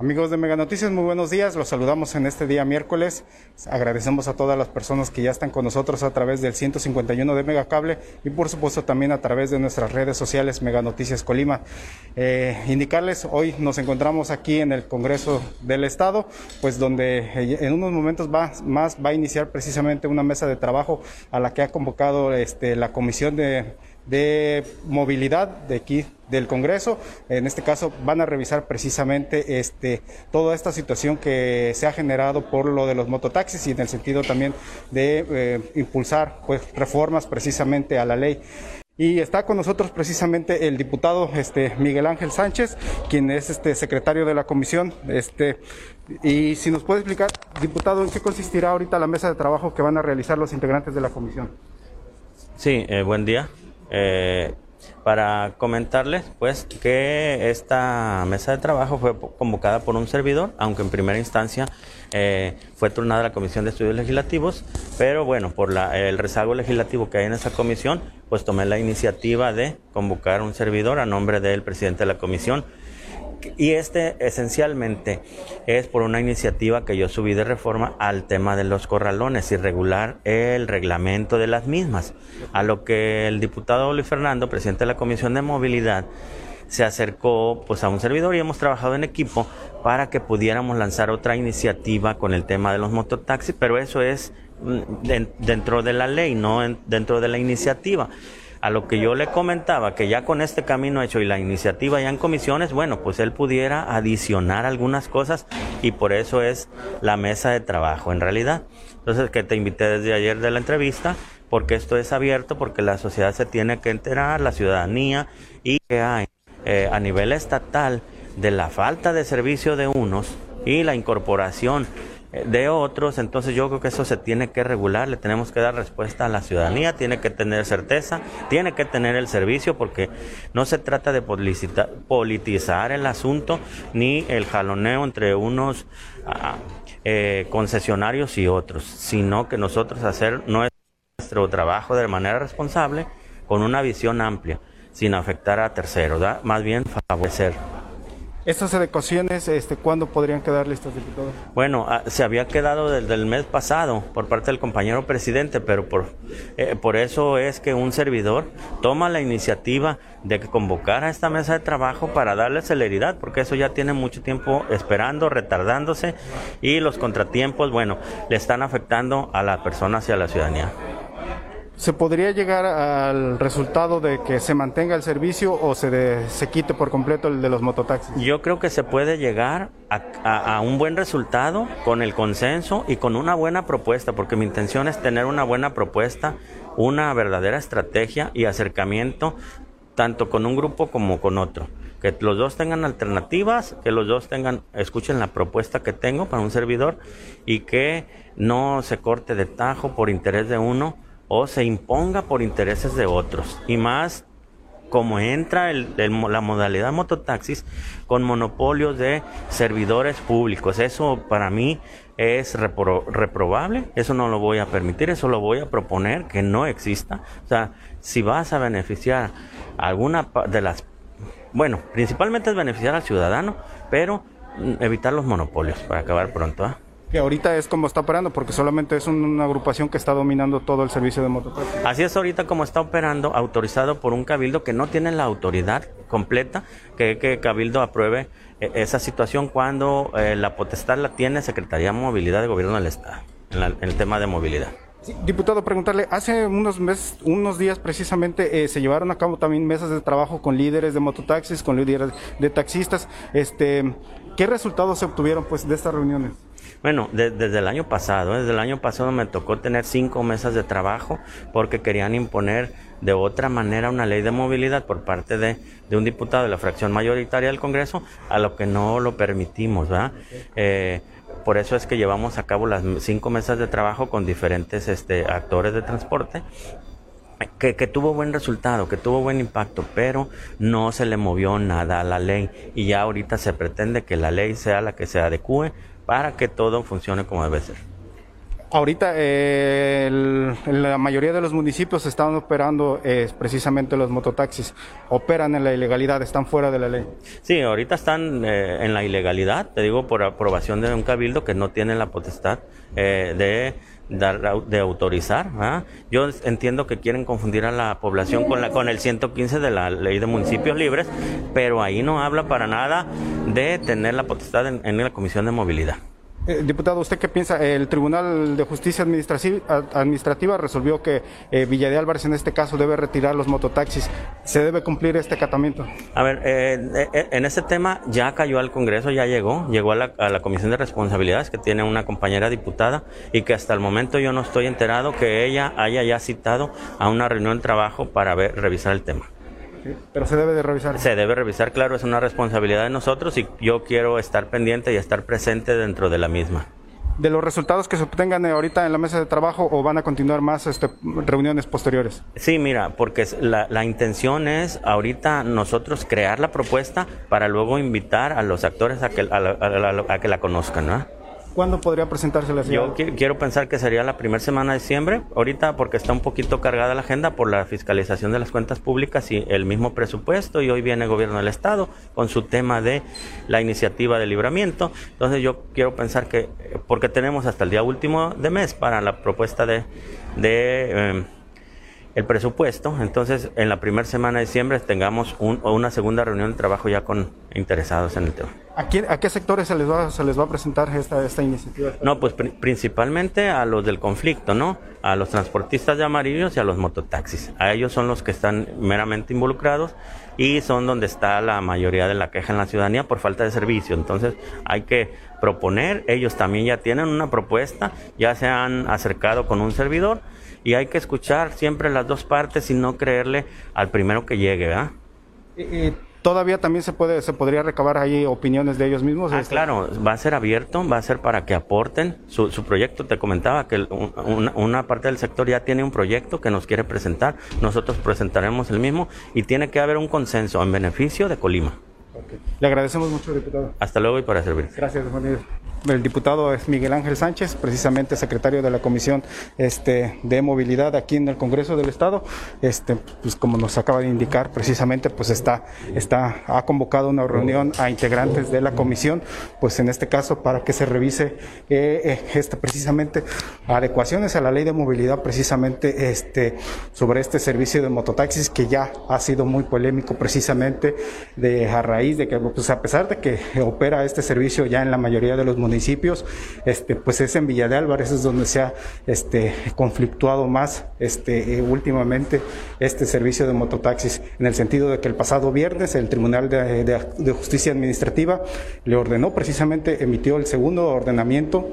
Amigos de Mega Noticias, muy buenos días. Los saludamos en este día miércoles. Agradecemos a todas las personas que ya están con nosotros a través del 151 de Megacable y por supuesto también a través de nuestras redes sociales Mega Noticias Colima. Eh, indicarles, hoy nos encontramos aquí en el Congreso del Estado, pues donde eh, en unos momentos va, más va a iniciar precisamente una mesa de trabajo a la que ha convocado este, la Comisión de de movilidad de aquí del Congreso. En este caso van a revisar precisamente este, toda esta situación que se ha generado por lo de los mototaxis y en el sentido también de eh, impulsar pues, reformas precisamente a la ley. Y está con nosotros precisamente el diputado este, Miguel Ángel Sánchez, quien es este secretario de la comisión. Este, y si nos puede explicar, diputado, en qué consistirá ahorita la mesa de trabajo que van a realizar los integrantes de la comisión. Sí, eh, buen día. Eh, para comentarles pues que esta mesa de trabajo fue convocada por un servidor, aunque en primera instancia eh, fue turnada la Comisión de Estudios Legislativos, pero bueno, por el rezago legislativo que hay en esa comisión, pues tomé la iniciativa de convocar un servidor a nombre del presidente de la comisión y este esencialmente es por una iniciativa que yo subí de reforma al tema de los corralones y regular el reglamento de las mismas. A lo que el diputado Luis Fernando, presidente de la Comisión de Movilidad, se acercó pues a un servidor y hemos trabajado en equipo para que pudiéramos lanzar otra iniciativa con el tema de los mototaxis, pero eso es mm, dentro de la ley, no dentro de la iniciativa a lo que yo le comentaba, que ya con este camino hecho y la iniciativa ya en comisiones, bueno, pues él pudiera adicionar algunas cosas y por eso es la mesa de trabajo en realidad. Entonces, que te invité desde ayer de la entrevista, porque esto es abierto, porque la sociedad se tiene que enterar, la ciudadanía, y que hay eh, a nivel estatal de la falta de servicio de unos y la incorporación de otros, entonces yo creo que eso se tiene que regular, le tenemos que dar respuesta a la ciudadanía, tiene que tener certeza, tiene que tener el servicio porque no se trata de politizar el asunto ni el jaloneo entre unos ah, eh, concesionarios y otros, sino que nosotros hacer nuestro trabajo de manera responsable con una visión amplia, sin afectar a terceros, más bien favorecer. ¿Estas adecuaciones, este, cuándo podrían quedar listas, diputado? Bueno, ah, se había quedado desde el mes pasado por parte del compañero presidente, pero por, eh, por eso es que un servidor toma la iniciativa de que convocara esta mesa de trabajo para darle celeridad, porque eso ya tiene mucho tiempo esperando, retardándose y los contratiempos, bueno, le están afectando a la persona y a la ciudadanía. ¿Se podría llegar al resultado de que se mantenga el servicio o se, se quite por completo el de los mototaxis? Yo creo que se puede llegar a, un buen resultado con el consenso y con una buena propuesta, porque mi intención es tener una buena propuesta, una verdadera estrategia y acercamiento tanto con un grupo como con otro. Que los dos tengan alternativas, que los dos tengan, escuchen la propuesta que tengo para un servidor y que no se corte de tajo por interés de uno o se imponga por intereses de otros. Y más como entra la modalidad mototaxis con monopolios de servidores públicos. Eso para mí es reprobable, eso no lo voy a permitir, eso lo voy a proponer que no exista. O sea, si vas a beneficiar alguna de las, bueno, principalmente es beneficiar al ciudadano, pero mm, evitar los monopolios para acabar pronto. ¿eh? Que ahorita es como está operando, porque solamente es una agrupación que está dominando todo el servicio de mototaxi. Así es ahorita como está operando, autorizado por un cabildo que no tiene la autoridad completa, que, que cabildo apruebe eh, esa situación cuando eh, la potestad la tiene Secretaría de Movilidad de Gobierno del Estado, en, el tema de movilidad. diputado, preguntarle, hace unos meses, unos días precisamente eh, se llevaron a cabo también mesas de trabajo con líderes de mototaxis, con líderes de taxistas. Este, ¿Qué resultados se obtuvieron pues de estas reuniones? Bueno, desde el año pasado, ¿eh? desde el año pasado me tocó tener cinco mesas de trabajo porque querían imponer de otra manera una ley de movilidad por parte de, un diputado de la fracción mayoritaria del Congreso, a lo que no lo permitimos, ¿verdad? Eh, por eso es que llevamos a cabo las cinco mesas de trabajo con diferentes este, actores de transporte que, que, tuvo buen resultado, que tuvo buen impacto, pero no se le movió nada a la ley y ya ahorita se pretende que la ley sea la que se adecue para que todo funcione como debe ser. Ahorita eh, la mayoría de los municipios están operando eh, precisamente los mototaxis, operan en la ilegalidad, están fuera de la ley. Sí, ahorita están eh, en la ilegalidad, te digo por aprobación de un cabildo que no tiene la potestad de dar, de autorizar. Yo entiendo que quieren confundir a la población con, la, con el 115 de la ley de municipios libres, pero ahí no habla para nada de tener la potestad en la Comisión de Movilidad. Eh, diputado, ¿usted qué piensa? El Tribunal de Justicia Administrativa resolvió que eh, Villa de Álvarez en este caso debe retirar los mototaxis. ¿Se debe cumplir este acatamiento? A ver, eh, en ese tema ya cayó al Congreso, ya llegó, llegó a la, Comisión de Responsabilidades que tiene una compañera diputada y que hasta el momento yo no estoy enterado que ella haya ya citado a una reunión de trabajo para ver, revisar el tema pero se debe de revisar. Se debe revisar, claro, es una responsabilidad de nosotros y yo quiero estar pendiente y estar presente dentro de la misma. ¿De los resultados que se obtengan ahorita en la mesa de trabajo o van a continuar más este, reuniones posteriores? Sí, mira, porque la, la intención es ahorita nosotros crear la propuesta para luego invitar a los actores a que, a, que la conozcan, ¿no? ¿Cuándo podría presentarse la Yo quiero pensar que sería la primera semana de diciembre, ahorita porque está un poquito cargada la agenda por la fiscalización de las cuentas públicas y el mismo presupuesto y hoy viene el gobierno del estado con su tema de la iniciativa de libramiento. Entonces yo quiero pensar que, porque tenemos hasta el día último de mes para la propuesta de... de em, el presupuesto, entonces en la primera semana de diciembre tengamos una segunda reunión de trabajo ya con interesados en el tema. ¿A, qué sectores se les va, se les va a presentar esta, esta iniciativa? No, pues principalmente a los del conflicto, ¿no? A los transportistas de amarillos y a los mototaxis. A ellos son los que están meramente involucrados y son donde está la mayoría de la queja en la ciudadanía por falta de servicio. Entonces hay que proponer, ellos también ya tienen una propuesta, ya se han acercado con un servidor y hay que escuchar siempre las dos partes y no creerle al primero que llegue, ¿verdad? todavía también se puede se podría recabar ahí opiniones de ellos mismos. Ah, claro, va a ser abierto, va a ser para que aporten su, su proyecto. Te comentaba que una, parte del sector ya tiene un proyecto que nos quiere presentar. Nosotros presentaremos el mismo y tiene que haber un consenso en beneficio de Colima. Le agradecemos mucho, diputado. Hasta luego y para servir. Gracias, Juan el diputado es Miguel Ángel Sánchez, precisamente secretario de la Comisión este, de Movilidad aquí en el Congreso del Estado. Este, pues como nos acaba de indicar, precisamente pues está, está, ha convocado una reunión a integrantes de la comisión, pues en este caso para que se revise eh, eh, precisamente adecuaciones a la ley de movilidad, precisamente este, sobre este servicio de mototaxis que ya ha sido muy polémico precisamente de, a raíz de que, pues a pesar de que opera este servicio ya en la mayoría de los municipios, municipios, este, pues es en Villa de Álvarez, es donde se ha este, conflictuado más este, eh, últimamente este servicio de mototaxis, en el sentido de que el pasado viernes el Tribunal de, Justicia Administrativa le ordenó precisamente, emitió el segundo ordenamiento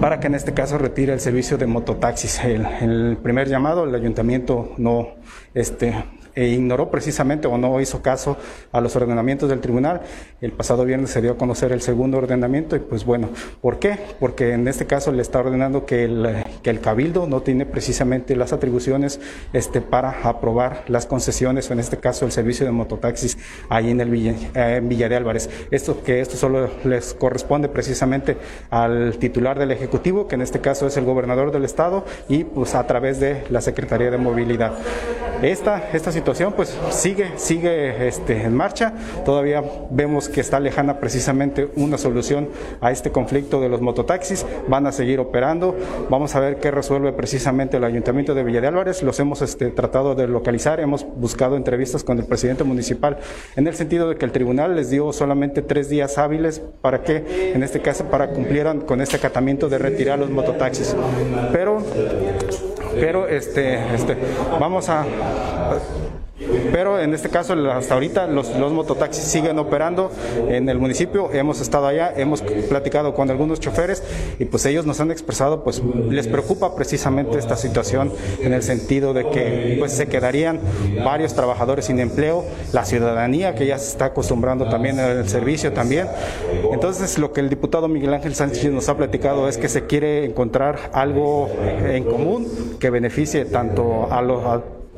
para que en este caso retire el servicio de mototaxis. El, el primer llamado, el ayuntamiento no este, e ignoró precisamente o no hizo caso a los ordenamientos del tribunal. El pasado viernes se dio a conocer el segundo ordenamiento y pues bueno, ¿por qué? Porque en este caso le está ordenando que el, que el cabildo no tiene precisamente las atribuciones este, para aprobar las concesiones o en este caso el servicio de mototaxis ahí en el Villa, en Villa de Álvarez. Esto que esto solo les corresponde precisamente al titular del Ejecutivo, que en este caso es el gobernador del estado y pues a través de la Secretaría de Movilidad. Esta, esta situación pues sigue, sigue este, en marcha. Todavía vemos que está lejana precisamente una solución a este conflicto de los mototaxis. Van a seguir operando. Vamos a ver qué resuelve precisamente el Ayuntamiento de Villa de Álvarez. Los hemos este, tratado de localizar. Hemos buscado entrevistas con el presidente municipal en el sentido de que el tribunal les dio solamente tres días hábiles para que, en este caso, para cumplieran con este acatamiento de retirar los mototaxis. Pero pero este, este, vamos a pero en este caso, hasta ahorita, los, los, mototaxis siguen operando en el municipio. Hemos estado allá, hemos platicado con algunos choferes y pues ellos nos han expresado, pues les preocupa precisamente esta situación en el sentido de que pues se quedarían varios trabajadores sin empleo, la ciudadanía que ya se está acostumbrando también al servicio también. Entonces, lo que el diputado Miguel Ángel Sánchez nos ha platicado es que se quiere encontrar algo en común que beneficie tanto a los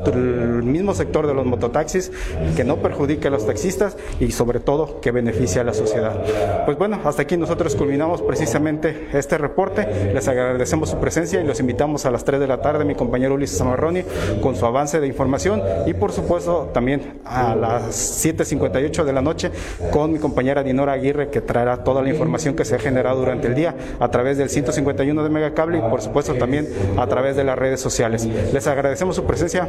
el mismo sector de los mototaxis, que no perjudique a los taxistas y sobre todo que beneficie a la sociedad. Pues bueno, hasta aquí nosotros culminamos precisamente este reporte. Les agradecemos su presencia y los invitamos a las 3 de la tarde, mi compañero Ulises Zamarroni, con su avance de información y por supuesto también a las 7.58 de la noche con mi compañera Dinora Aguirre que traerá toda la información que se ha generado durante el día a través del 151 de Megacable y por supuesto también a través de las redes sociales. Les agradecemos su presencia.